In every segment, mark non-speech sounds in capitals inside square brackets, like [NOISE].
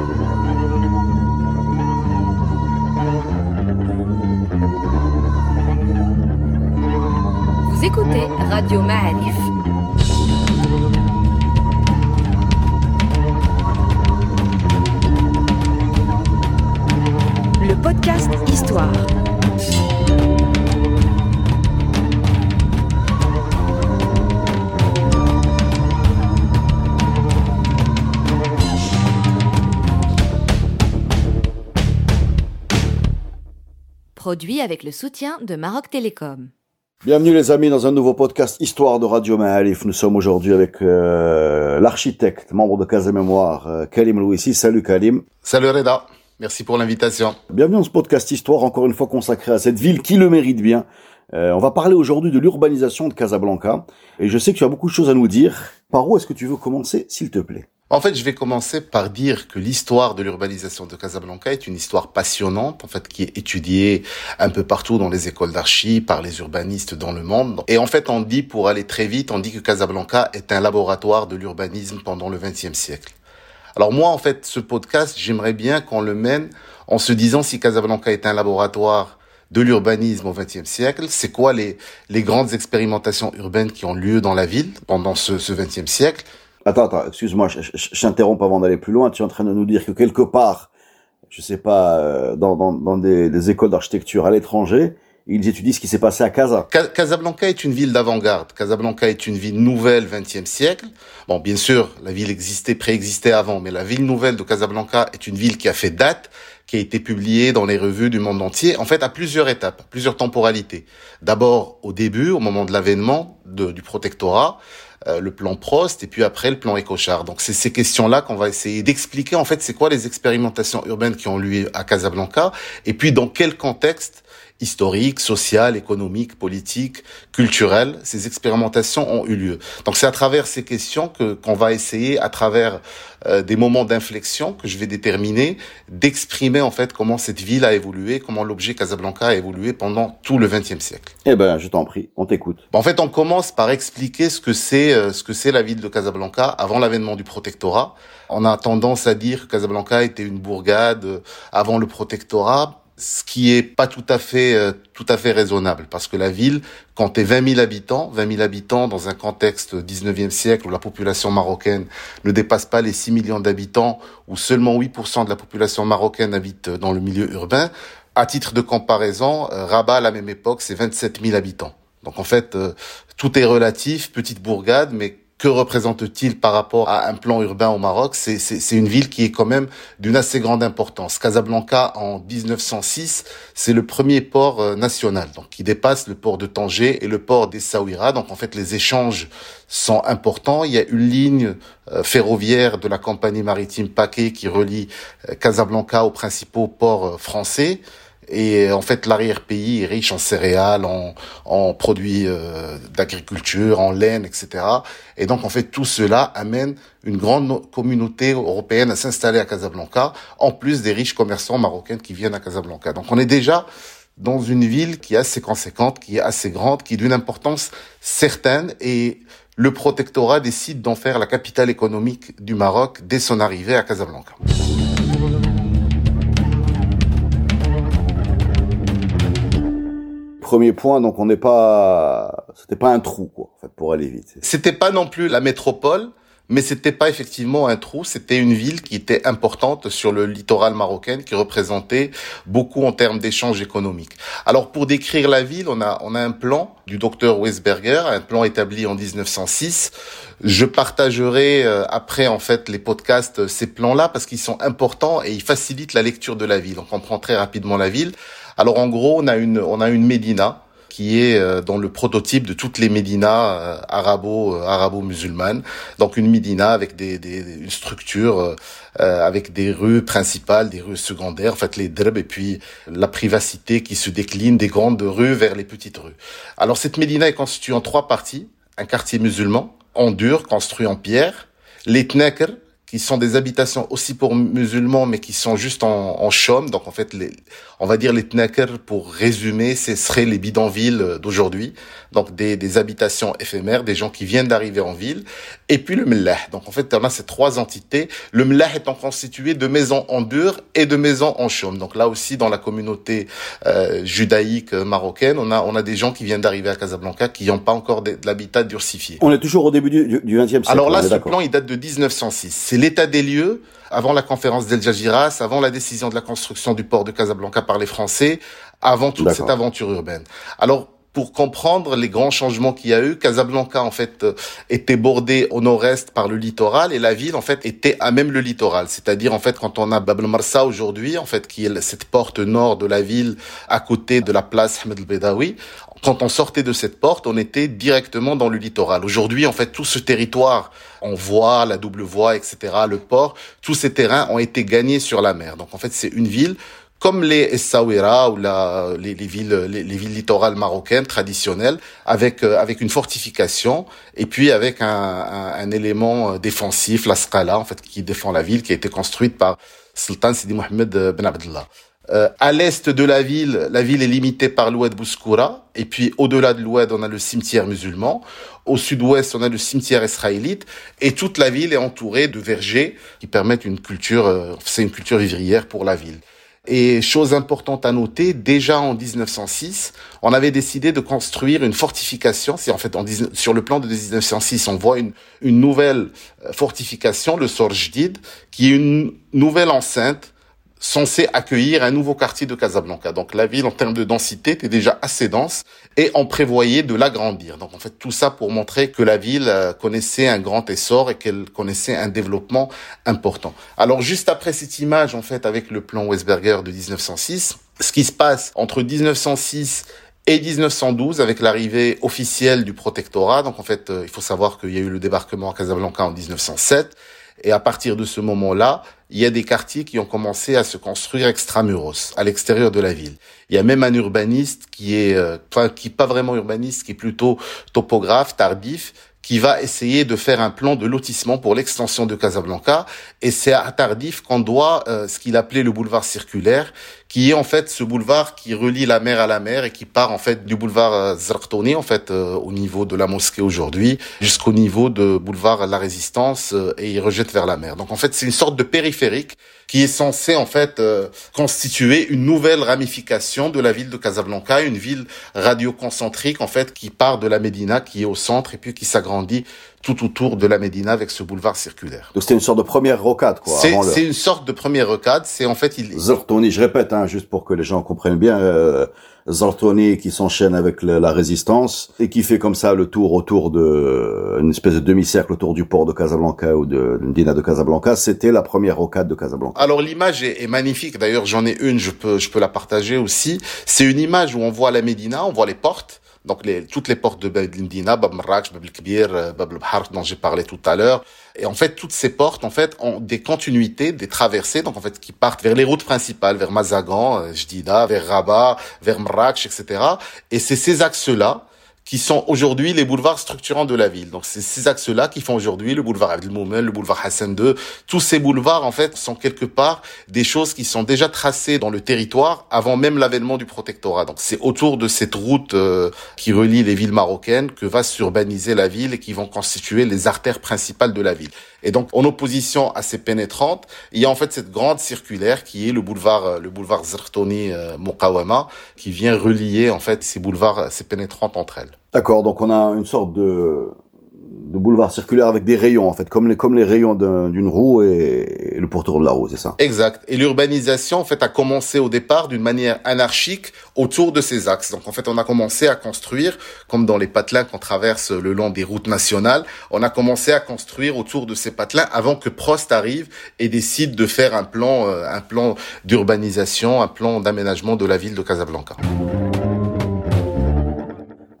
Vous écoutez Radio Ma'arif. Produit avec le soutien de Maroc Télécom. Bienvenue les amis dans un nouveau podcast Histoire de Radio Ma'alif. Nous sommes aujourd'hui avec euh, l'architecte, membre de Casa Mémoire, euh, Kalim Louissi. Salut Kalim. Salut Reda, merci pour l'invitation. Bienvenue dans ce podcast Histoire, encore une fois consacré à cette ville qui le mérite bien. Euh, on va parler aujourd'hui de l'urbanisation de Casablanca. Et je sais que tu as beaucoup de choses à nous dire. Par où est-ce que tu veux commencer, s'il te plaît? En fait, je vais commencer par dire que l'histoire de l'urbanisation de Casablanca est une histoire passionnante, en fait, qui est étudiée un peu partout dans les écoles d'archi, par les urbanistes dans le monde. Et en fait, on dit, pour aller très vite, on dit que Casablanca est un laboratoire de l'urbanisme pendant le XXe siècle. Alors moi, en fait, ce podcast, j'aimerais bien qu'on le mène en se disant si Casablanca est un laboratoire de l'urbanisme au XXe siècle, c'est quoi les, les grandes expérimentations urbaines qui ont lieu dans la ville pendant ce, XXe siècle. Attends, attends, excuse-moi, je, je, je t'interromps avant d'aller plus loin. Tu es en train de nous dire que quelque part, je sais pas, euh, dans, dans, dans des, des écoles d'architecture à l'étranger, ils étudient ce qui s'est passé à Casa. Ca- Casablanca est une ville d'avant-garde. Casablanca est une ville nouvelle XXe siècle. Bon, bien sûr, la ville existait, préexistait avant, mais la ville nouvelle de Casablanca est une ville qui a fait date, qui a été publiée dans les revues du monde entier, en fait, à plusieurs étapes, à plusieurs temporalités. D'abord, au début, au moment de l'avènement du protectorat, euh, le plan Prost, et puis après le plan Écochard. Donc, c'est ces questions-là qu'on va essayer d'expliquer, en fait, c'est quoi les expérimentations urbaines qui ont lieu à Casablanca, et puis dans quel contexte historique, social, économique, politique, culturel, ces expérimentations ont eu lieu. Donc c'est à travers ces questions que qu'on va essayer, à travers euh, des moments d'inflexion que je vais déterminer, d'exprimer en fait comment cette ville a évolué, comment l'objet Casablanca a évolué pendant tout le XXe siècle. Eh ben, je t'en prie, on t'écoute. En fait, on commence par expliquer ce que c'est euh, ce que c'est la ville de Casablanca avant l'avènement du protectorat. On a tendance à dire que Casablanca était une bourgade euh, avant le protectorat ce qui est pas tout à fait euh, tout à fait raisonnable parce que la ville comptait 20 000 habitants, 20 000 habitants dans un contexte 19e siècle où la population marocaine ne dépasse pas les 6 millions d'habitants, où seulement 8% de la population marocaine habite dans le milieu urbain. À titre de comparaison, euh, Rabat à la même époque c'est 27 000 habitants. Donc en fait, euh, tout est relatif, petite bourgade, mais que représente-t-il par rapport à un plan urbain au Maroc? C'est une ville qui est quand même d'une assez grande importance. Casablanca, en 1906, c'est le premier port euh, national, donc qui dépasse le port de Tanger et le port d'Essaouira. Donc en fait, les échanges sont importants. Il y a une ligne euh, ferroviaire de la compagnie maritime Paquet qui relie euh, Casablanca aux principaux ports français. Et en fait, l'arrière-pays est riche en céréales, en, en produits euh, d'agriculture, en laine, etc. Et donc, en fait, tout cela amène une grande communauté européenne à s'installer à Casablanca, en plus des riches commerçants marocains qui viennent à Casablanca. Donc, on est déjà dans une ville qui est assez conséquente, qui est assez grande, qui est d'une importance certaine. Et le protectorat décide d'en faire la capitale économique du Maroc dès son arrivée à Casablanca. Premier point, donc on n'est pas, c'était pas un trou, quoi, pour aller vite. C'était pas non plus la métropole, mais c'était pas effectivement un trou, c'était une ville qui était importante sur le littoral marocain, qui représentait beaucoup en termes d'échanges économiques. Alors pour décrire la ville, on a on a un plan du docteur Weisberger, un plan établi en 1906. Je partagerai euh, après en fait les podcasts euh, ces plans-là parce qu'ils sont importants et ils facilitent la lecture de la ville. On comprend très rapidement la ville. Alors en gros, on a une on a une médina qui est euh, dans le prototype de toutes les médinas euh, arabo euh, arabo-musulmanes. Donc une médina avec des, des une structure euh, avec des rues principales, des rues secondaires, en fait les drb et puis la privacité qui se décline des grandes rues vers les petites rues. Alors cette médina est constituée en trois parties un quartier musulman en dur construit en pierre, les tnakr qui sont des habitations aussi pour musulmans, mais qui sont juste en, en chaume. Donc en fait, les, on va dire les tnaker, pour résumer, ce seraient les bidonvilles d'aujourd'hui. Donc des, des habitations éphémères, des gens qui viennent d'arriver en ville. Et puis le mlah. Donc en fait, on a ces trois entités. Le mlah étant constitué de maisons en dur et de maisons en chaume. Donc là aussi, dans la communauté euh, judaïque marocaine, on a, on a des gens qui viennent d'arriver à Casablanca qui n'ont pas encore de, l'habitat durcifié. On est toujours au début du, du 20e siècle. Alors là, ce plan, il date de 1906. L'état des lieux avant la conférence d'El Jajiras, avant la décision de la construction du port de Casablanca par les Français, avant toute cette aventure urbaine. Alors, pour comprendre les grands changements qu'il y a eu, Casablanca en fait euh, était bordée au nord-est par le littoral et la ville en fait était à même le littoral. C'est-à-dire en fait quand on a Bab el-Marsa aujourd'hui en fait qui est cette porte nord de la ville à côté de la place Ahmed el-Bedawi, quand on sortait de cette porte, on était directement dans le littoral. Aujourd'hui, en fait, tout ce territoire, on voit la double voie, etc., le port, tous ces terrains ont été gagnés sur la mer. Donc, en fait, c'est une ville comme les Essaouira ou la, les, villes, les, villes littorales marocaines traditionnelles, avec euh, avec une fortification et puis avec un, un, élément défensif, la Scala, en fait, qui défend la ville, qui a été construite par Sultan Sidi Mohamed Ben Abdullah. Euh, à l'est de la ville, la ville est limitée par l'oued Bouskoura. Et puis au-delà de l'oued, on a le cimetière musulman. Au sud-ouest, on a le cimetière israélite. Et toute la ville est entourée de vergers qui permettent une culture, euh, c'est une culture vivrière pour la ville. Et chose importante à noter, déjà en 1906, on avait décidé de construire une fortification. C'est en fait sur le plan de 1906, on voit une, une nouvelle euh, fortification, le Sorjdid, qui est une nouvelle enceinte censé accueillir un nouveau quartier de Casablanca. Donc la ville, en termes de densité, était déjà assez dense et on prévoyait de l'agrandir. Donc en fait, tout ça pour montrer que la ville euh, connaissait un grand essor et qu'elle connaissait un développement important. Alors juste après cette image, en fait, avec le plan Westberger de 1906, ce qui se passe entre 1906 et 1912 avec l'arrivée officielle du protectorat. Donc en fait, euh, il faut savoir qu'il y a eu le débarquement à Casablanca en 1907 et à partir de ce moment-là, il y a des quartiers qui ont commencé à se construire extramuros, à l'extérieur de la ville. Il y a même un urbaniste qui est, euh, enfin, qui pas vraiment urbaniste, qui est plutôt topographe, tardif, qui va essayer de faire un plan de lotissement pour l'extension de Casablanca. Et c'est à Tardif qu'on doit euh, ce qu'il appelait le boulevard circulaire, qui est en fait ce boulevard qui relie la mer à la mer et qui part en fait du boulevard euh, Zarqtoni, en fait euh, au niveau de la mosquée aujourd'hui, jusqu'au niveau de boulevard La Résistance et il rejette vers la mer. Donc en fait c'est une sorte de périphérique qui est censé en fait constituer une nouvelle ramification de la ville de Casablanca, une ville radioconcentrique en fait qui part de la Médina, qui est au centre et puis qui s'agrandit grandi tout autour de la Médina avec ce boulevard circulaire. Donc c'était une sorte de première rocade, quoi. C'est une sorte de première rocade. C'est en fait il. Zortoni, je répète, hein, juste pour que les gens comprennent bien. Euh, Zortoni qui s'enchaîne avec la, résistance et qui fait comme ça le tour autour de une espèce de demi-cercle autour du port de Casablanca ou de, de Médina de Casablanca. C'était la première rocade de Casablanca. Alors l'image est, est, magnifique. D'ailleurs, j'en ai une. Je peux je peux la partager aussi. C'est une image où on voit la Médina, on voit les portes donc les, toutes les portes de Lindina, Bab Marrakech, Bab el-Kbir, euh, Bab el dont j'ai parlé tout à l'heure. Et en fait, toutes ces portes, en fait, ont des continuités, des traversées, donc en fait, qui partent vers les routes principales, vers Mazagan, euh, Jdida, vers Rabat, vers Marrakech, etc. Et c'est ces axes-là qui sont aujourd'hui les boulevards structurants de la ville. Donc c'est ces axes-là qui font aujourd'hui le boulevard Abdelmoumen, le boulevard Hassan II. Tous ces boulevards, en fait, sont quelque part des choses qui sont déjà tracées dans le territoire avant même l'avènement du protectorat. Donc c'est autour de cette route euh, qui relie les villes marocaines que va s'urbaniser la ville et qui vont constituer les artères principales de la ville. Et donc, en opposition à ces pénétrantes, il y a en fait cette grande circulaire qui est le boulevard, euh, le boulevard Zertoni euh, Mokawama, qui vient relier en fait ces boulevards, ces pénétrantes entre elles. D'accord, donc on a une sorte de, de boulevard circulaire avec des rayons, en fait, comme les, comme les rayons d'une roue et, le pourtour de la roue, c'est ça? Exact. Et l'urbanisation, en fait, a commencé au départ d'une manière anarchique autour de ces axes. Donc, en fait, on a commencé à construire, comme dans les patelins qu'on traverse le long des routes nationales, on a commencé à construire autour de ces patelins avant que Prost arrive et décide de faire un plan, euh, un plan d'urbanisation, un plan d'aménagement de la ville de Casablanca.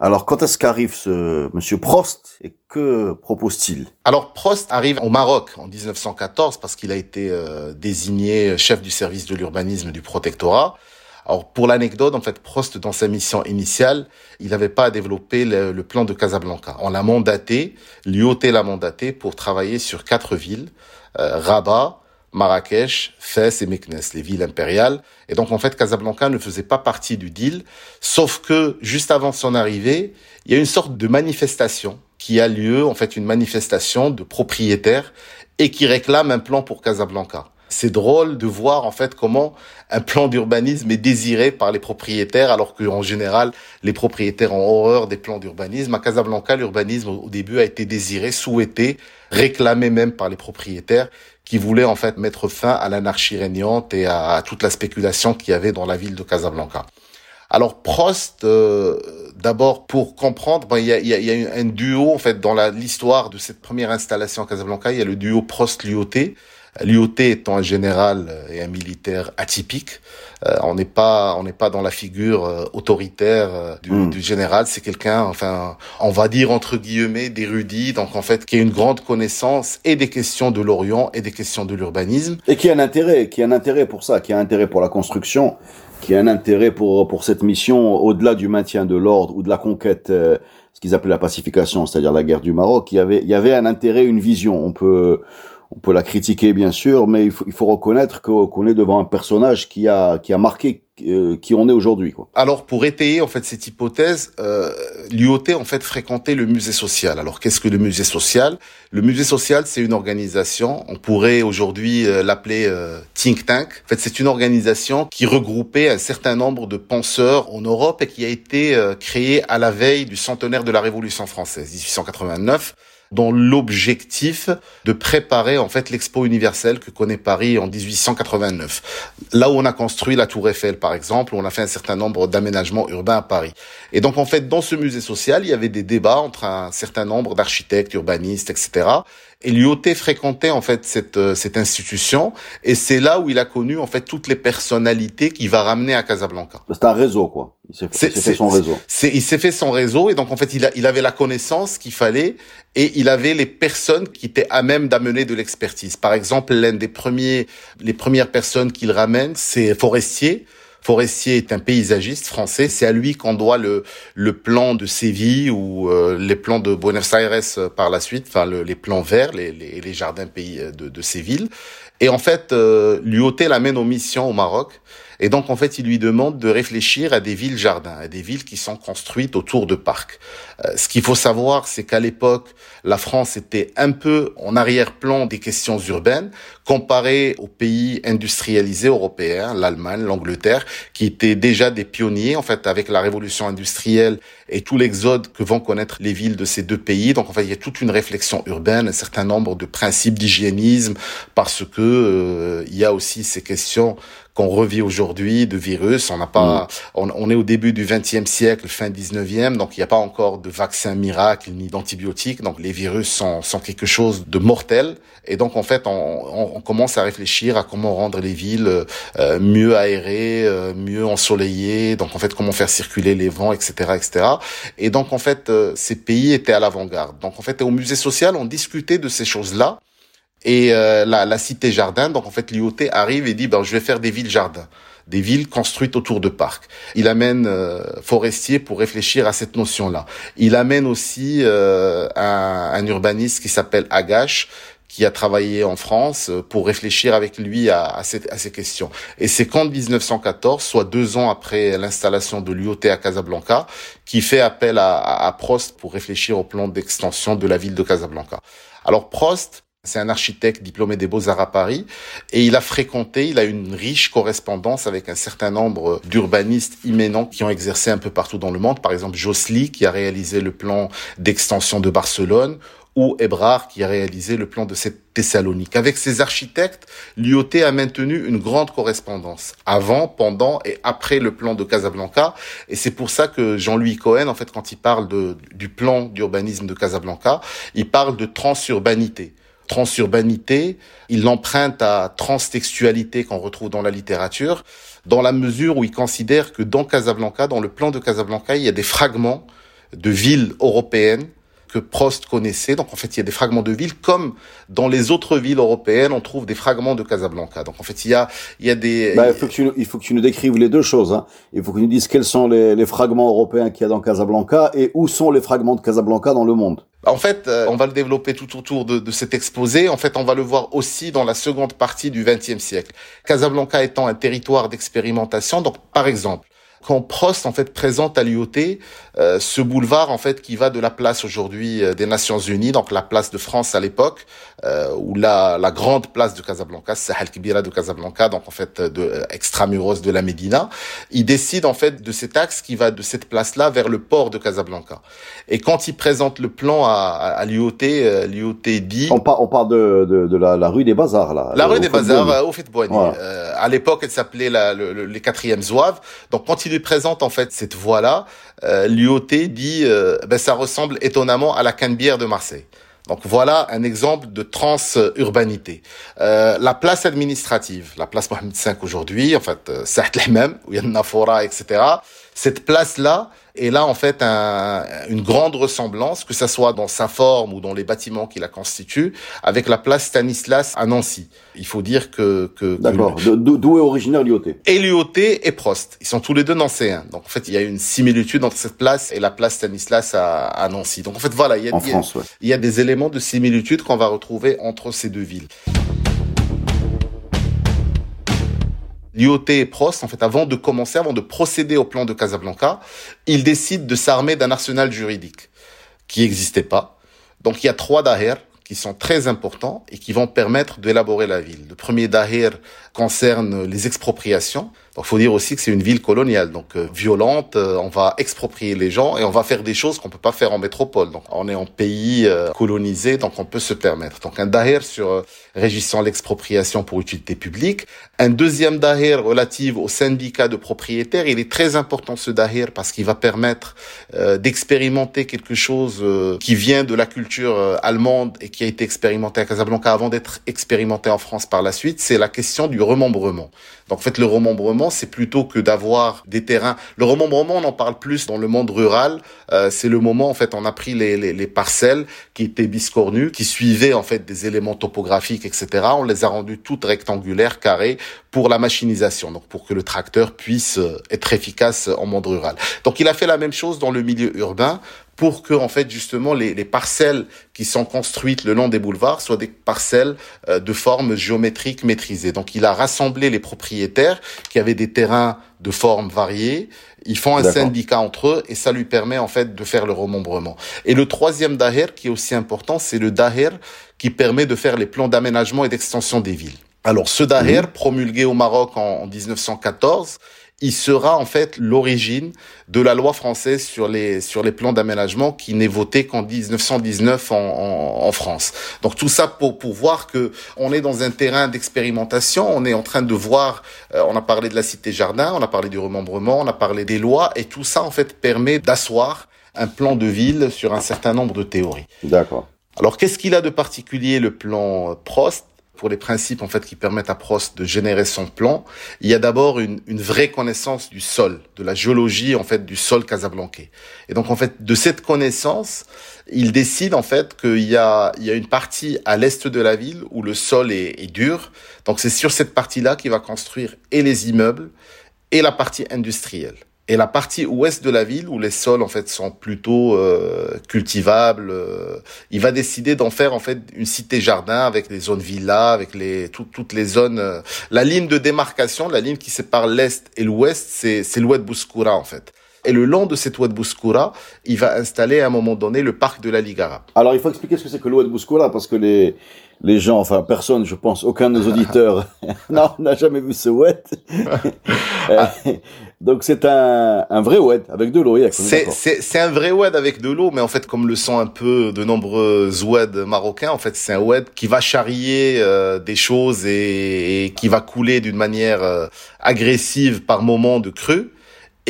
Alors, quand est-ce qu'arrive ce monsieur Prost et que propose-t-il? Alors, Prost arrive au Maroc en 1914 parce qu'il a été euh, désigné chef du service de l'urbanisme du protectorat. Alors pour l'anecdote, en fait, Prost, dans sa mission initiale, il n'avait pas à développer le, plan de Casablanca. On l'a mandaté, l'IOT l'a mandaté pour travailler sur quatre villes, euh, Rabat, Marrakech, Fès et Meknes, les villes impériales. Et donc en fait, Casablanca ne faisait pas partie du deal, sauf que juste avant son arrivée, il y a une sorte de manifestation qui a lieu, en fait une manifestation de propriétaires et qui réclament un plan pour Casablanca. C'est drôle de voir en fait comment un plan d'urbanisme est désiré par les propriétaires, alors qu'en général, les propriétaires ont horreur des plans d'urbanisme. À Casablanca, l'urbanisme au début a été désiré, souhaité, réclamé même par les propriétaires qui voulaient en fait mettre fin à l'anarchie régnante et à, toute la spéculation qu'il y avait dans la ville de Casablanca. Alors Prost, euh, d'abord pour comprendre, il y, a, y, a, un duo en fait dans l'histoire de cette première installation à Casablanca. Il y a le duo Prost-Lyoté L'IOT étant un général et un militaire atypique, euh, on n'est pas on n'est pas dans la figure euh, autoritaire euh, du, hmm. du, général. C'est quelqu'un, enfin, on va dire entre guillemets, d'érudit, donc en fait qui a une grande connaissance et des questions de l'Orient et des questions de l'urbanisme. Et qui a un intérêt, qui a un intérêt pour ça, qui a un intérêt pour la construction, qui a un intérêt pour pour cette mission au-delà du maintien de l'ordre ou de la conquête. ce qu'ils appelaient la pacification, c'est-à-dire la guerre du Maroc, il y avait, il y avait un intérêt, une vision. On peut, on peut la critiquer bien sûr, mais il faut, il faut reconnaître qu'on est devant un personnage qui a qui a marqué euh, qui on est aujourd'hui. Alors pour étayer en fait cette hypothèse, euh, l'UOT en fait fréquentait le musée social. Alors qu'est-ce que le musée social? Le musée social c'est une organisation, on pourrait aujourd'hui euh, l'appeler euh, think tank. En fait c'est une organisation qui regroupait un certain nombre de penseurs en Europe et qui a été créée à la veille du centenaire de la Révolution française, 1889 dont l'objectif de préparer en fait l'expo universelle que connaît Paris en 1889. Là où on a construit la Tour Eiffel par exemple, où on a fait un certain nombre d'aménagements urbains à Paris. Et donc en fait dans ce musée social, il y avait des débats entre un certain nombre d'architectes, urbanistes, etc. Et l'UOT fréquentait en fait cette euh, cette institution et c'est là où il a connu en fait toutes les personnalités qui va ramener à Casablanca. C'est un réseau quoi. Il s'est fait, son réseau. il s'est fait son réseau et donc en fait il, a, il avait la connaissance qu'il fallait et il avait les personnes qui étaient à même d'amener de l'expertise. Par exemple, l'un des premiers, les premières personnes qu'il ramène, c'est Forestier. Forestier est un paysagiste français. C'est à lui qu'on doit le, le plan de Séville ou euh, les plans de Buenos Aires euh, par la suite, enfin les plans verts, les, les, les, jardins pays euh, de, de Séville. Et en fait, euh, l'UOT l'amène aux missions au Maroc. Et donc, en fait, il lui demande de réfléchir à des villes-jardins, à des villes qui sont construites autour de parcs. Euh, ce qu'il faut savoir, c'est qu'à l'époque, la France était un peu en arrière-plan des questions urbaines, comparé aux pays industrialisés européens, l'Allemagne, l'Angleterre, qui étaient déjà des pionniers, en fait, avec la révolution industrielle et tout l'exode que vont connaître les villes de ces deux pays. Donc, en fait, il y a toute une réflexion urbaine, un certain nombre de principes d'hygiénisme, parce que euh, il y a aussi ces questions qu'on revit aujourd'hui de virus. On n'a pas, mm. on, est au début du XXe siècle, fin 19e, donc il n'y a pas encore de vaccin miracle ni d'antibiotiques. Donc les virus sont, sont quelque chose de mortel. Et donc en fait, on, on commence à réfléchir à comment rendre les villes euh, mieux aérées, euh, mieux ensoleillées. Donc en fait, comment faire circuler les vents, etc., etc. Et donc en fait, euh, ces pays étaient à l'avant-garde. Donc en fait, au musée social, on discutait de ces choses-là et euh, la, la, cité jardin. Donc en fait, l'IOT arrive et dit ben je vais faire des villes jardins, des villes construites autour de parcs. Il amène euh, Forestier pour réfléchir à cette notion-là. Il amène aussi euh, un, un, urbaniste qui s'appelle Agache qui a travaillé en France pour réfléchir avec lui à, à, ces, à ces, questions. Et c'est qu'en 1914, soit deux ans après l'installation de l'UOT à Casablanca, qui fait appel à, à Prost pour réfléchir au plan d'extension de la ville de Casablanca. Alors Prost, c'est un architecte diplômé des Beaux-Arts à Paris et il a fréquenté, il a une riche correspondance avec un certain nombre d'urbanistes imménants qui ont exercé un peu partout dans le monde. Par exemple, Josely qui a réalisé le plan d'extension de Barcelone ou Ebrard qui a réalisé le plan de cette Thessalonique. Avec ces architectes, l'IOT a maintenu une grande correspondance avant, pendant et après le plan de Casablanca. Et c'est pour ça que Jean-Louis Cohen, en fait, quand il parle de, du plan d'urbanisme de Casablanca, il parle de transurbanité transurbanité, il l'emprunte à transtextualité qu'on retrouve dans la littérature, dans la mesure où il considère que dans Casablanca, dans le plan de Casablanca, il y a des fragments de villes européennes que Prost connaissait. Donc en fait, il y a des fragments de villes comme dans les autres villes européennes, on trouve des fragments de Casablanca. Donc en fait, il y a, il y a des. Bah, il, faut que tu, il faut que tu nous décrives les deux choses. Hein. Il faut que tu nous dises quels sont les, les fragments européens qu'il y a dans Casablanca et où sont les fragments de Casablanca dans le monde. En fait, euh, on va le développer tout autour de, de, cet exposé. En fait, on va le voir aussi dans la seconde partie du XXe siècle. Casablanca étant un territoire d'expérimentation. Donc, par exemple, quand Prost en fait présente à l'IOT euh, ce boulevard en fait qui va de la place aujourd'hui euh, des Nations Unies, donc la place de France à l'époque, euh, ou la, la grande place de Casablanca, Sahel Kibira de Casablanca, donc en fait de euh, extramuros de la Médina, il décide en fait de cet axe qui va de cette place-là vers le port de Casablanca. Et quand il présente le plan à, à, l'IOT, euh, l'IOT dit on, on parle de, de, de la, la, rue des Bazars là. La rue des Bazars au fait de à l'époque, elle s'appelait la, le, les quatrièmes zouaves. Donc quand il présente en fait cette voie-là, euh, dit euh, ben, ça ressemble étonnamment à la Canebière de Marseille. Donc voilà un exemple de transurbanité. Euh, la place administrative, la place Mohamed V aujourd'hui, en fait, euh, certes les mêmes, où il y a Nafora, etc. Cette place-là, et là en fait un, une grande ressemblance, que ça soit dans sa forme ou dans les bâtiments qui la constituent, avec la place Stanislas à Nancy. Il faut dire que... que D'accord. D'où est originaire l'IOT Et l'IOT et Prost. Ils sont tous les deux nancéens. Donc en fait, il y a une similitude entre cette place et la place Stanislas à, à Nancy. Donc en fait, voilà, il y a, en il, France, ouais. il y a des éléments de similitude qu'on va retrouver entre ces deux villes. l'IOT et Prost, en fait, avant de commencer, avant de procéder au plan de Casablanca, ils décident de s'armer d'un arsenal juridique qui n'existait pas. Donc il y a trois daher qui sont très importants et qui vont permettre d'élaborer la ville. Le premier daher concerne les expropriations. Donc, faut dire aussi que c'est une ville coloniale, donc euh, violente. Euh, on va exproprier les gens et on va faire des choses qu'on peut pas faire en métropole. Donc, on est en pays euh, colonisé, donc on peut se permettre. Donc, un daher sur euh, régissant l'expropriation pour utilité publique. Un deuxième daher relative au syndicat de propriétaires. Il est très important ce daher parce qu'il va permettre euh, d'expérimenter quelque chose qui vient de la culture allemande et qui a été expérimenté à Casablanca avant d'être expérimenté en France par la suite. C'est la question du remembrement. Donc en fait, le remembrement, c'est plutôt que d'avoir des terrains. Le remembrement, on en parle plus dans le monde rural. Euh, c'est le moment, en fait, on a pris les, les, les, parcelles qui étaient biscornues, qui suivaient en fait des éléments topographiques, etc. On les a rendues toutes rectangulaires, carrées, pour la machinisation, donc pour que le tracteur puisse être efficace en monde rural. Donc il a fait la même chose dans le milieu urbain pour que en fait justement les, les, parcelles qui sont construites le long des boulevards soient des parcelles euh, de forme géométrique maîtrisée. Donc il a rassemblé les propriétaires qui avaient des terrains de formes variées. Ils font un syndicat entre eux et ça lui permet en fait de faire le remembrement. Et le troisième daher qui est aussi important, c'est le daher qui permet de faire les plans d'aménagement et d'extension des villes. Alors ce daher, promulgué au Maroc en, en 1914, il sera en fait l'origine de la loi française sur les sur les plans d'aménagement qui n'est votée qu'en 1919 en, en, en, France. Donc tout ça pour pour voir que on est dans un terrain d'expérimentation, on est en train de voir, euh, on a parlé de la cité jardin, on a parlé du remembrement, on a parlé des lois et tout ça en fait permet d'asseoir un plan de ville sur un certain nombre de théories. D'accord. Alors qu'est-ce qu'il a de particulier le plan Prost? Pour les principes en fait qui permettent à Prost de générer son plan, il y a d'abord une, une, vraie connaissance du sol, de la géologie en fait du sol casablancais. Et donc en fait de cette connaissance, il décide en fait qu'il y a il y a une partie à l'est de la ville où le sol est, est dur. Donc c'est sur cette partie-là qu'il va construire et les immeubles et la partie industrielle. Et la partie ouest de la ville, où les sols en fait sont plutôt euh, cultivables, euh, il va décider d'en faire en fait une cité-jardin avec les zones villas, avec les tout, toutes les zones. Euh, la ligne de démarcation, la ligne qui sépare l'est et l'ouest, c'est c'est l'oued Bouskoura en fait. Et le long de cette oued Bouskoura, il va installer à un moment donné le parc de la Ligue arabe. Alors il faut expliquer ce que c'est que l'oued Bouskoura parce que les les gens, enfin personne, je pense, aucun de nos [LAUGHS] auditeurs, [LAUGHS] non, n'a jamais vu ce oued. [LAUGHS] Donc c'est un, un vrai oued avec de l'eau. C'est un vrai oued avec de l'eau, mais en fait comme le sont un peu de nombreux oueds marocains, en fait c'est un oued qui va charrier euh, des choses et, et, qui va couler d'une manière euh, agressive par moment de creux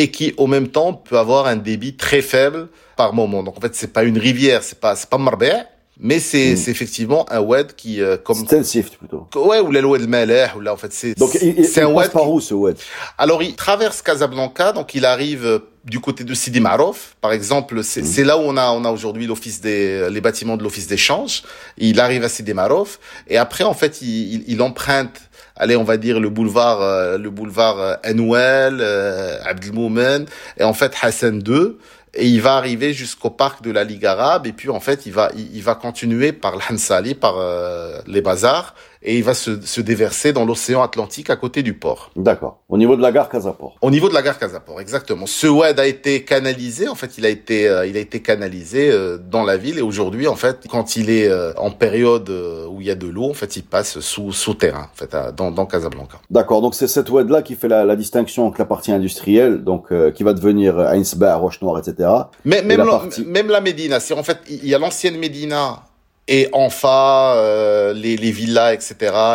et qui au même temps peut avoir un débit très faible par moment. Donc en fait c'est pas une rivière, c'est pas c'est pas Marbella mais c'est mm. effectivement un wed qui euh, comme Sift plutôt. Ouais, ou l'oued maleh ou là en fait c'est Donc c'est un wed par où ce wed Alors il traverse Casablanca, donc il arrive euh, du côté de Sidi Marouf, par exemple, c'est mm. là où on a on a aujourd'hui l'office des les bâtiments de l'office d'échange. Il arrive à Sidi Marouf et après en fait il, il, emprunte allez, on va dire le boulevard, euh, le boulevard Anouel, euh, Abdelmoumen, et en fait Hassan II, et il va arriver jusqu'au parc de la Ligue arabe et puis en fait il va il, va continuer par l'Hansali par euh, les bazars et il va se, se déverser dans l'océan Atlantique à côté du port. D'accord. Au niveau de la gare Casaport. Au niveau de la gare Casaport, exactement. Ce WED a été canalisé. En fait, il a été euh, il a été canalisé euh, dans la ville et aujourd'hui, en fait, quand il est en période où il y a de l'eau, en fait, il passe sous sous terrain, en fait, dans, dans Casablanca. D'accord. Donc c'est cette WED là qui fait la, la distinction entre la partie industrielle, donc qui va devenir Ainsba, Roche Noire, etc mais, même, la, même la Médina, c'est en fait, il y a l'ancienne Médina et enfin euh, les, les, villas, etc.,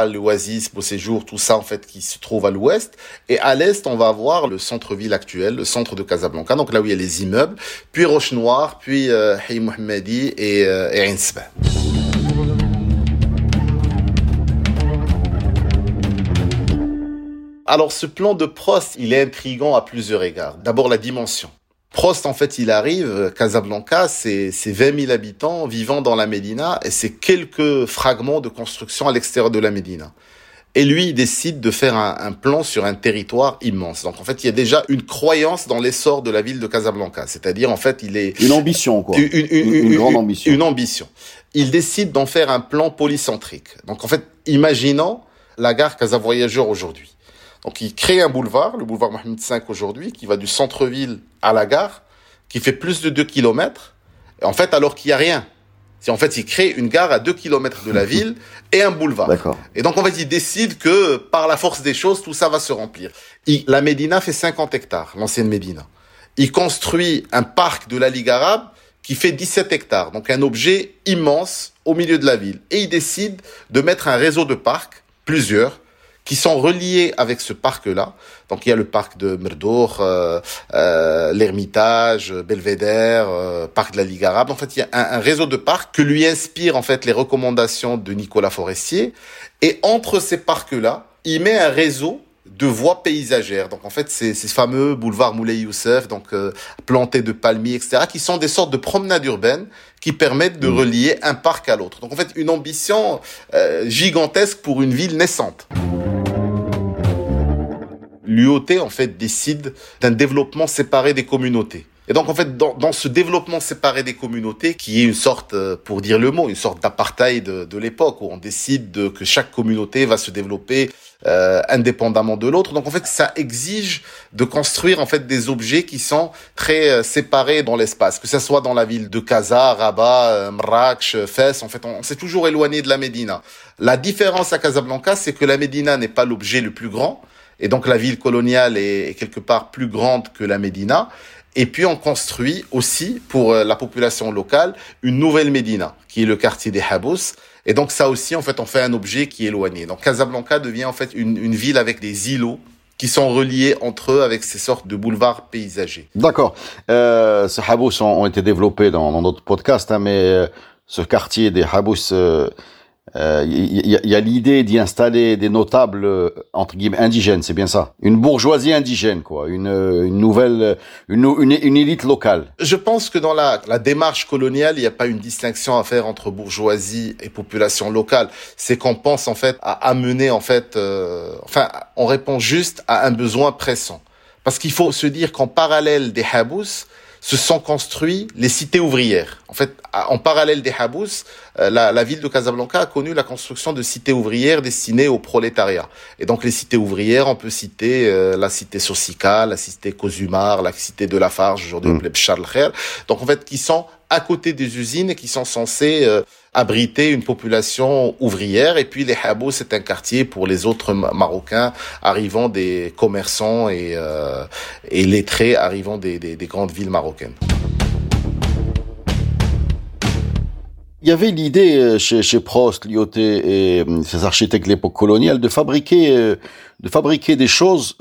l'oasis, beau séjour, tout ça en fait qui se trouve à l'ouest. Et à l'est, on va avoir le centre-ville actuel, le centre de Casablanca, donc là où il y a les immeubles, puis Roche Noire, puis euh, et, euh, et Alors ce plan de Prost, il est intrigant à plusieurs égards. D'abord la dimension. Prost, en fait, il arrive, Casablanca, c'est 20 000 habitants vivant dans la Médina et c'est quelques fragments de construction à l'extérieur de la Médina. Et lui, il décide de faire un, plan sur un territoire immense. Donc, en fait, il y a déjà une croyance dans l'essor de la ville de Casablanca. C'est-à-dire, en fait, il est... Une ambition, quoi. Une, une grande ambition. Une ambition. Il décide d'en faire un plan polycentrique. Donc, en fait, imaginons la gare Casavoyageur aujourd'hui. Donc il crée un boulevard, le boulevard Mohamed V aujourd'hui, qui va du centre-ville à la gare, qui fait plus de 2 km. Et en fait, alors qu'il n'y a rien. C'est en fait, il crée une gare à 2 km de la [LAUGHS] ville et un boulevard. Et donc, en fait, il décide que par la force des choses, tout ça va se remplir. la Médina fait 50 hectares, l'ancienne Médina. Il construit un parc de la Ligue arabe qui fait 17 hectares. Donc, un objet immense au milieu de la ville. Et il décide de mettre un réseau de parcs, plusieurs, qui sont reliés avec ce parc-là. Donc il y a le parc de Merdour, euh, euh, l'Ermitage, Belvédère, euh, parc de la Ligue arabe. En fait, il y a un, un, réseau de parcs que lui inspire en fait les recommandations de Nicolas Forestier. Et entre ces parcs-là, il met un réseau de voies paysagères. Donc en fait, c'est ces fameux boulevards Moulay Youssef, donc euh, plantés de palmiers, etc., qui sont des sortes de promenades urbaines qui permettent de mmh. relier un parc à l'autre. Donc en fait, une ambition euh, gigantesque pour une ville naissante l'UOT en fait décide d'un développement séparé des communautés. Et donc en fait, dans, dans, ce développement séparé des communautés, qui est une sorte, euh, pour dire le mot, une sorte d'apartheid de, de l'époque, où on décide de, que chaque communauté va se développer euh, indépendamment de l'autre. Donc en fait, ça exige de construire en fait des objets qui sont très euh, séparés dans l'espace, que ce soit dans la ville de Casa, Rabat, Mrakch, Fès. En fait, on s'est toujours éloigné de la Médina. La différence à Casablanca, c'est que la Médina n'est pas l'objet le plus grand, et donc la ville coloniale est quelque part plus grande que la Médina. Et puis on construit aussi pour euh, la population locale une nouvelle Médina, qui est le quartier des Habous. Et donc ça aussi, en fait, on fait un objet qui est éloigné. Donc Casablanca devient en fait une, ville avec des îlots qui sont reliés entre eux avec ces sortes de boulevards paysagers. D'accord. Euh, ces Habous ont, été développés dans, dans notre podcast, hein, mais euh, ce quartier des Habous euh, il euh, y, a, l'idée d'y installer des notables euh, entre guillemets indigènes, c'est bien ça. Une bourgeoisie indigène, quoi. Une, euh, une nouvelle, une, une, élite locale. Je pense que dans la, la démarche coloniale, il n'y a pas une distinction à faire entre bourgeoisie et population locale. C'est qu'on pense en fait à amener en fait, enfin, on répond juste à un besoin pressant. Parce qu'il faut se dire qu'en parallèle des habous, se sont construits les cités ouvrières. En fait, en parallèle des Habous, euh, la, la, ville de Casablanca a connu la construction de cités ouvrières destinées au prolétariat. Et donc les cités ouvrières, on peut citer euh, la cité Sossica, la cité Cozumar, la cité de Lafarge, aujourd'hui mmh. Charles Kher. Donc en fait, qui sont à côté des usines et qui sont censées euh, abriter une population ouvrière. Et puis les Habous, c'est un quartier pour les autres Marocains arrivant des commerçants et, euh, et lettrés arrivant des, des, des grandes villes marocaines. Il y avait l'idée euh, chez, chez Prost, Lyoté et ses architectes de l'époque coloniale de fabriquer, de fabriquer des choses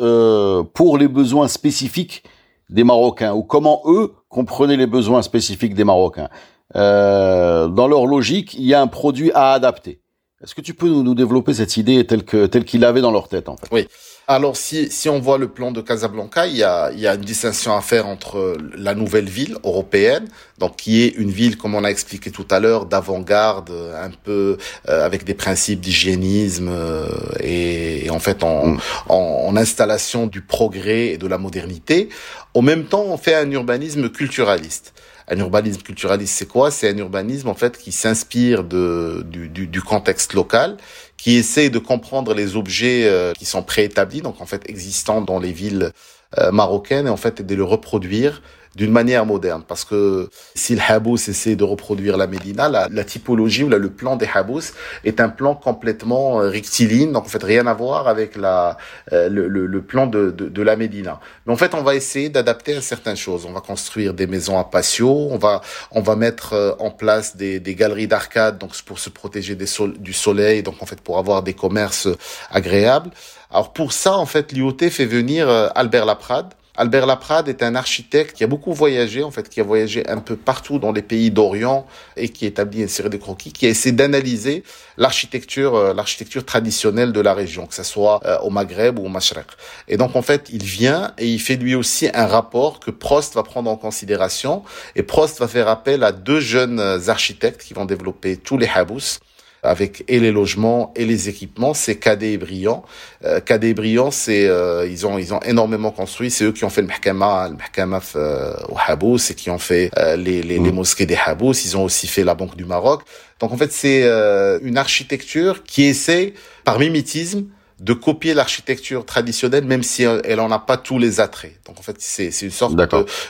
pour les besoins spécifiques des Marocains ou comment eux comprenaient les besoins spécifiques des Marocains. euh, dans leur logique, il y a un produit à adapter. Est-ce que tu peux nous, développer cette idée telle que telle qu'il avait dans leur tête en fait? Oui. Alors si si on voit le plan de Casablanca, il y a il y a une distinction à faire entre la nouvelle ville européenne, donc qui est une ville comme on a expliqué tout à l'heure d'avant-garde, un peu euh, avec des principes d'hygiénisme euh, et, en fait en, mm. en, en installation du progrès et de la modernité. En même temps, on fait un urbanisme culturaliste. Un urbanisme culturaliste, c'est quoi? C'est un urbanisme en fait qui s'inspire de du, du, du, contexte local, qui essaie de comprendre les objets euh, qui sont préétablis, donc en fait existants dans les villes euh, marocaines, et en fait de le reproduire d'une manière moderne. Parce que si le Habous essaie de reproduire la Médina, la, typologie ou le plan des Habous est un plan complètement euh, rectiligne, donc en fait rien à voir avec la, euh, le, plan de, la Médina. Mais en fait, on va essayer d'adapter à certaines choses. On va construire des maisons à patio, on va, on va mettre euh, en place des, des galeries d'arcade, donc pour se protéger des du soleil, donc en fait pour avoir des commerces agréables. Alors pour ça, en fait, l'IoT fait venir Albert Laprade, Albert Laprade est un architecte qui a beaucoup voyagé, en fait, qui a voyagé un peu partout dans les pays d'Orient et qui établit une série de croquis, qui a essayé d'analyser l'architecture, euh, l'architecture traditionnelle de la région, que ce soit euh, au Maghreb ou au Mashrek. Et donc, en fait, il vient et il fait lui aussi un rapport que Prost va prendre en considération. Et Prost va faire appel à deux jeunes architectes qui vont développer tous les habous avec et les logements et les équipements, c'est Cadet et Brillant. Euh, Cadet et Brillant, c'est euh, ils ont ils ont énormément construit, c'est eux qui ont fait le Mahkama, le Mahkama euh, au Habous et qui ont fait euh, les, les, les, mm. mosquées des Habous, ils ont aussi fait la Banque du Maroc. Donc en fait, c'est euh, une architecture qui essaie par mimétisme de copier l'architecture traditionnelle, même si elle en a pas tous les attraits. Donc en fait, c'est une sorte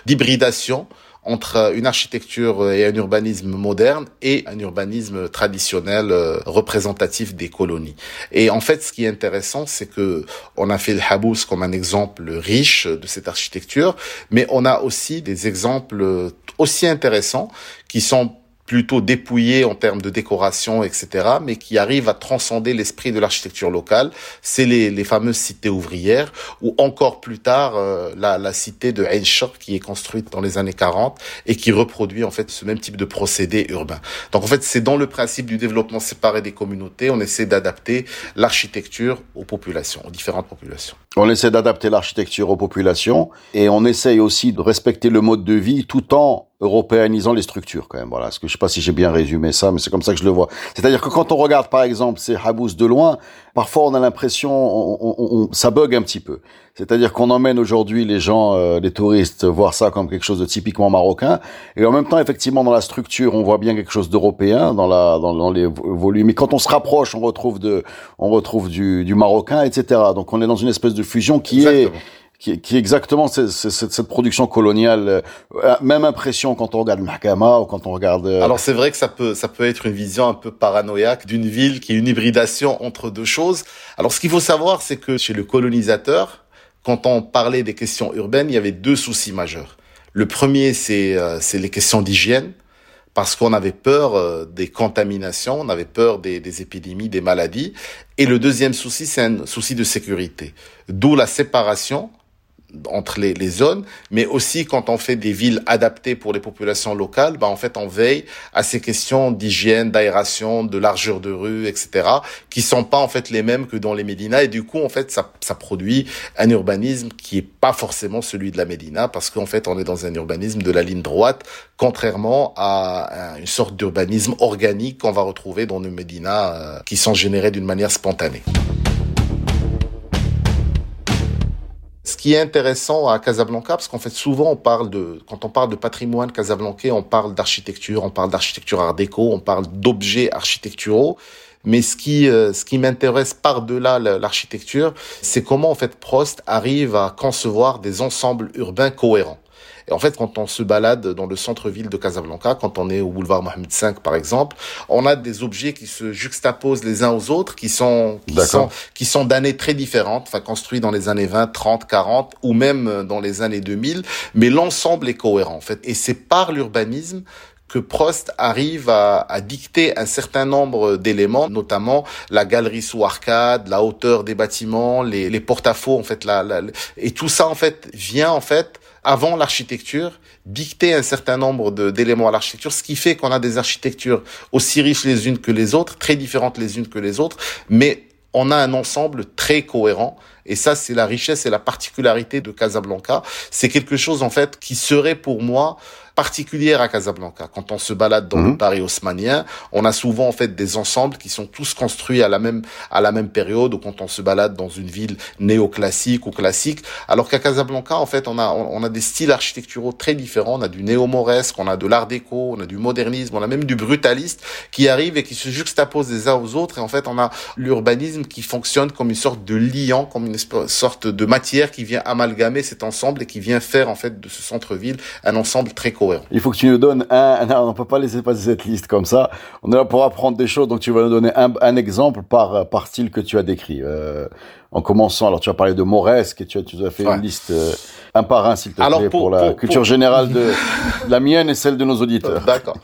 d'hybridation entre une architecture et un urbanisme moderne et un urbanisme traditionnel euh, représentatif des colonies. Et en fait, ce qui est intéressant, c'est que on a fait le Habous comme un exemple riche de cette architecture, mais on a aussi des exemples aussi intéressants qui sont plutôt dépouillé en termes de décoration, etc., mais qui arrive à transcender l'esprit de l'architecture locale. C'est les, les, fameuses cités ouvrières, ou encore plus tard euh, la, la, cité de Ain qui est construite dans les années 40 et qui reproduit en fait ce même type de procédé urbain. Donc en fait, c'est dans le principe du développement séparé des communautés, on essaie d'adapter l'architecture aux populations, aux différentes populations. On essaie d'adapter l'architecture aux populations et on essaye aussi de respecter le mode de vie tout en européanisant les structures quand même. Voilà, ce que je sais pas si j'ai bien résumé ça, mais c'est comme ça que je le vois. C'est-à-dire que quand on regarde par exemple ces habous de loin, parfois on a l'impression, on, on, ça bug un petit peu. C'est-à-dire qu'on emmène aujourd'hui les gens, euh, les touristes, voir ça comme quelque chose de typiquement marocain, et en même temps effectivement dans la structure, on voit bien quelque chose d'européen dans la dans, les volumes. Et quand on se rapproche, on retrouve de, on retrouve du, du marocain, etc. Donc on est dans une espèce de fusion qui est qui, qui exactement cette, cette, cette production coloniale. Euh, même impression quand on regarde Mahkama ou quand on regarde. Euh, Alors c'est vrai que ça peut ça peut être une vision un peu paranoïaque d'une ville qui est une hybridation entre deux choses. Alors ce qu'il faut savoir, c'est que chez le colonisateur, quand on parlait des questions urbaines, il y avait deux soucis majeurs. Le premier, c'est euh, c'est les questions d'hygiène parce qu'on avait peur des contaminations, on avait peur des, des, épidémies, des maladies. Et le deuxième souci, c'est un souci de sécurité. D'où la séparation entre les, les, zones, mais aussi quand on fait des villes adaptées pour les populations locales, bah en fait on veille à ces questions d'hygiène, d'aération, de largeur de rue, etc., qui sont pas en fait les mêmes que dans les Médinas, et du coup en fait ça, ça produit un urbanisme qui est pas forcément celui de la Médina, parce qu'en fait on est dans un urbanisme de la ligne droite, contrairement à une sorte d'urbanisme organique qu'on va retrouver dans nos Médinas, euh, qui sont générés d'une manière spontanée. Ce qui est intéressant à Casablanca, parce qu'en fait souvent on parle de, quand on parle de patrimoine casablancais, on parle d'architecture, on parle d'architecture art déco, on parle d'objets architecturaux. Mais ce qui, euh, ce qui m'intéresse par-delà l'architecture, c'est comment en fait Prost arrive à concevoir des ensembles urbains cohérents. Et en fait, quand on se balade dans le centre-ville de Casablanca, quand on est au boulevard Mohamed V par exemple, on a des objets qui se juxtaposent les uns aux autres, qui sont qui sont qui sont d'années très différentes, enfin construits dans les années 20, 30, 40 ou même dans les années 2000, mais l'ensemble est cohérent en fait. Et c'est par l'urbanisme que Prost arrive à, à, dicter un certain nombre d'éléments, notamment la galerie sous arcade, la hauteur des bâtiments, les, les porte-à-faux en fait, la, la, et tout ça en fait vient en fait avant l'architecture, dicter un certain nombre d'éléments à l'architecture, ce qui fait qu'on a des architectures aussi riches les unes que les autres, très différentes les unes que les autres, mais on a un ensemble très cohérent. Et ça, c'est la richesse et la particularité de Casablanca. C'est quelque chose, en fait, qui serait pour moi particulière à Casablanca. Quand on se balade dans le mhm. Paris haussmanien, on a souvent en fait des ensembles qui sont tous construits à la même à la même période ou quand on se balade dans une ville néoclassique ou classique. Alors qu'à Casablanca, en fait, on a on a des styles architecturaux très différents. On a du néo-mauresque, on a de l'art déco, on a du modernisme, on a même du brutaliste qui arrive et qui se juxtapose les uns aux autres. Et en fait, on a l'urbanisme qui fonctionne comme une sorte de liant, comme une sorte de matière qui vient amalgamer cet ensemble et qui vient faire en fait de ce centre-ville un ensemble très il faut que tu nous donnes un, [LAUGHS] on ne peut pas laisser passer cette liste comme ça. On est là pour apprendre des choses, donc tu vas nous donner un, exemple par, par style que tu as décrit. Euh, en commençant, alors tu as parlé de Mauresque et tu as, tu as fait une liste euh, un par un, s'il te plaît, pour, la culture générale de la mienne et celle de nos auditeurs. D'accord.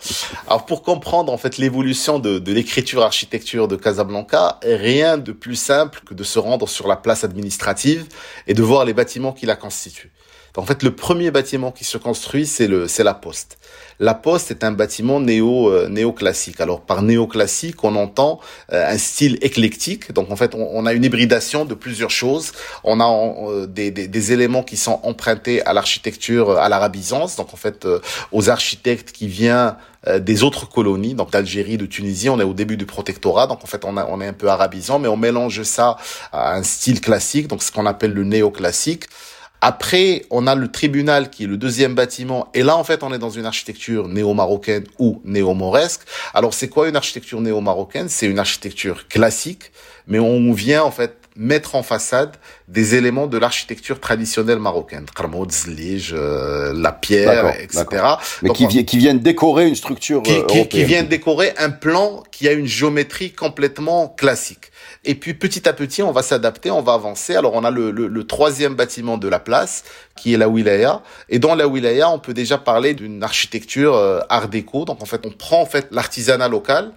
Alors pour comprendre en fait l'évolution de, de l'écriture architecture de Casablanca, rien de plus simple que de se rendre sur la place administrative et de voir les bâtiments qui la constituent. En fait, le premier bâtiment qui se construit, c'est le, c'est la Poste. La Poste est un bâtiment néo, euh, néoclassique. Alors, par néoclassique, on entend euh, un style éclectique. Donc, en fait, on, a une hybridation de plusieurs choses. On a euh, des, des, des, éléments qui sont empruntés à l'architecture, à l'arabisance. Donc, en fait, aux architectes qui viennent des autres colonies, donc d'Algérie, de Tunisie. On est au début du protectorat, donc en fait on, a, on est un peu arabisant, mais on mélange ça à un style classique, donc ce qu'on appelle le néoclassique. Après, on a le tribunal qui est le deuxième bâtiment. Et là, en fait, on est dans une architecture néo-marocaine ou néo-mauresque. Alors, c'est quoi une architecture néo-marocaine? C'est une architecture classique, mais on vient, en fait, mettre en façade des éléments de l'architecture traditionnelle marocaine. Euh, la pierre, etc. Mais qui, qui, viennent décorer une structure qui, qui, qui viennent décorer un plan qui a une géométrie complètement classique. Et puis petit à petit, on va s'adapter, on va avancer. Alors on a le, le, troisième bâtiment de la place, qui est la wilaya. Et dans la wilaya, on peut déjà parler d'une architecture euh, art déco. Donc en fait, on prend en fait l'artisanat local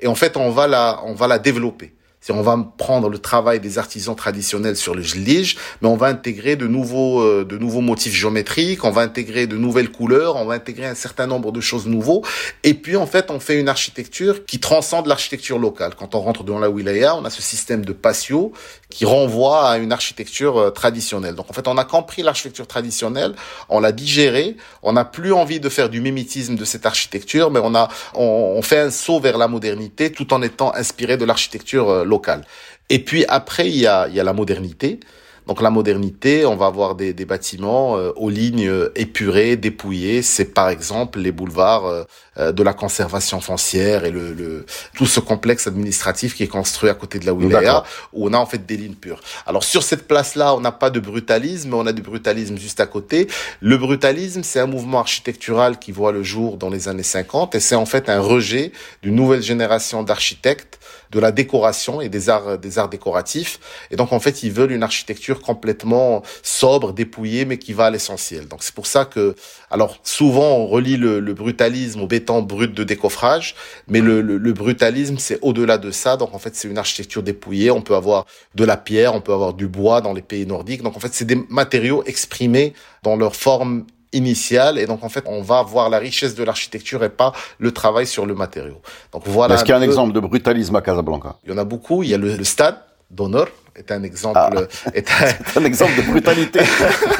et en fait on va la on va la développer on va prendre le travail des artisans traditionnels sur le jlige, mais on va intégrer de nouveaux, euh, de nouveaux motifs géométriques, on va intégrer de nouvelles couleurs, on va intégrer un certain nombre de choses nouveaux. Et puis, en fait, on fait une architecture qui transcende l'architecture locale. Quand on rentre dans la wilaya, on a ce système de patio qui renvoie à une architecture euh, traditionnelle. Donc, en fait, on a compris l'architecture traditionnelle, on l'a digérée, on n'a plus envie de faire du mimétisme de cette architecture, mais on a, on, on fait un saut vers la modernité tout en étant inspiré de l'architecture locale. Et puis après, il y a, il y a la modernité. Donc la modernité, on va avoir des, des bâtiments euh, aux lignes euh, épurées, dépouillées. C'est par exemple les boulevards euh, de la conservation foncière et le, le, tout ce complexe administratif qui est construit à côté de la wilaya, où on a en fait des lignes pures. Alors sur cette place-là, on n'a pas de brutalisme, mais on a du brutalisme juste à côté. Le brutalisme, c'est un mouvement architectural qui voit le jour dans les années 50 et c'est en fait un rejet d'une nouvelle génération d'architectes de la décoration et des arts des arts décoratifs. Et donc en fait ils veulent une architecture complètement sobre dépouillée mais qui va à l'essentiel. Donc c'est pour ça que alors souvent on relie le, le brutalisme au béton brut de décoffrage mais le, le, le brutalisme c'est au-delà de ça. Donc en fait c'est une architecture dépouillée. On peut avoir de la pierre on peut avoir du bois dans les pays nordiques. Donc en fait c'est des matériaux exprimés dans leur forme initiale et donc en fait on va voir la richesse de l'architecture et pas le travail sur le matériau. Donc voilà. Est-ce qu'il y a un, exemple de brutalisme à Casablanca? Il y en a beaucoup. Il y a le, stade d'honneur est un exemple ah. est, [LAUGHS] un... exemple de brutalité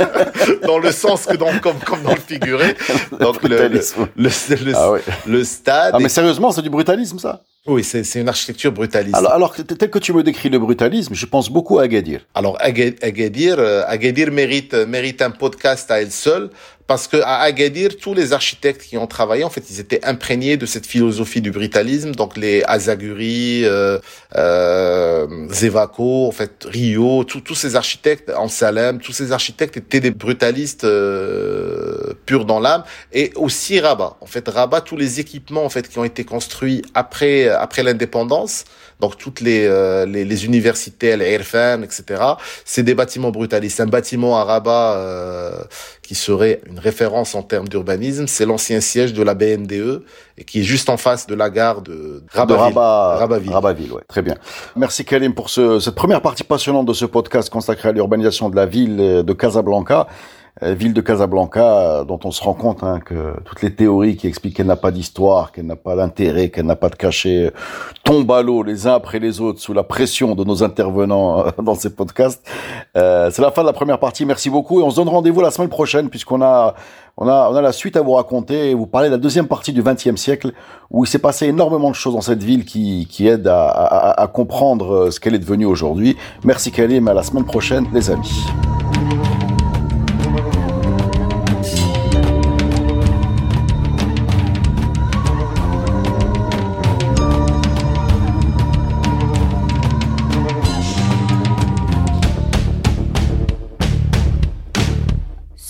[LAUGHS] dans le sens que dans comme comme dans le figuré [LAUGHS] donc le le, le, ah le, stade ah mais sérieusement c'est du brutalisme ça? Oui, c'est une architecture brutaliste. Alors, alors, tel que tu me décris le brutalisme, je pense beaucoup à Agadir. Alors, Agadir, euh, Agadir mérite, mérite un podcast à elle seule parce que à Agadir, tous les architectes qui ont travaillé, en fait, ils étaient imprégnés de cette philosophie du brutalisme. Donc les Azaguri, euh, euh, Zevako, en fait, Rio, tous ces architectes, en Salem, tous ces architectes étaient des brutalistes euh, purs dans l'âme. Et aussi Rabat. En fait, Rabat, tous les équipements en fait qui ont été construits après après l'indépendance donc toutes les, euh, les, les, universités, les Irfan, etc. C'est des bâtiments brutalistes. Un bâtiment à Rabat euh, qui serait une référence en termes d'urbanisme, c'est l'ancien siège de la BNDE et qui est juste en face de la gare de Rabatville. De Rabatville. ouais. Très bien. Merci Kalim pour ce, cette première partie passionnante de ce podcast consacré à l'urbanisation de la ville de Casablanca. Euh, ville de Casablanca, dont on se rend compte hein, que toutes les théories qui expliquent qu'elle n'a pas d'histoire, qu'elle n'a pas d'intérêt, qu'elle n'a pas de cachet, tombent à l'eau les uns après les autres sous la pression de nos intervenants [LAUGHS] dans ces podcasts. C'est la fin de la première partie. Merci beaucoup et on se donne rendez-vous la semaine prochaine puisqu'on a on a, on a la suite à vous raconter et vous parler de la deuxième partie du XXe siècle où il s'est passé énormément de choses dans cette ville qui, qui aident à, à, à comprendre ce qu'elle est devenue aujourd'hui. Merci Kalim, à la semaine prochaine les amis.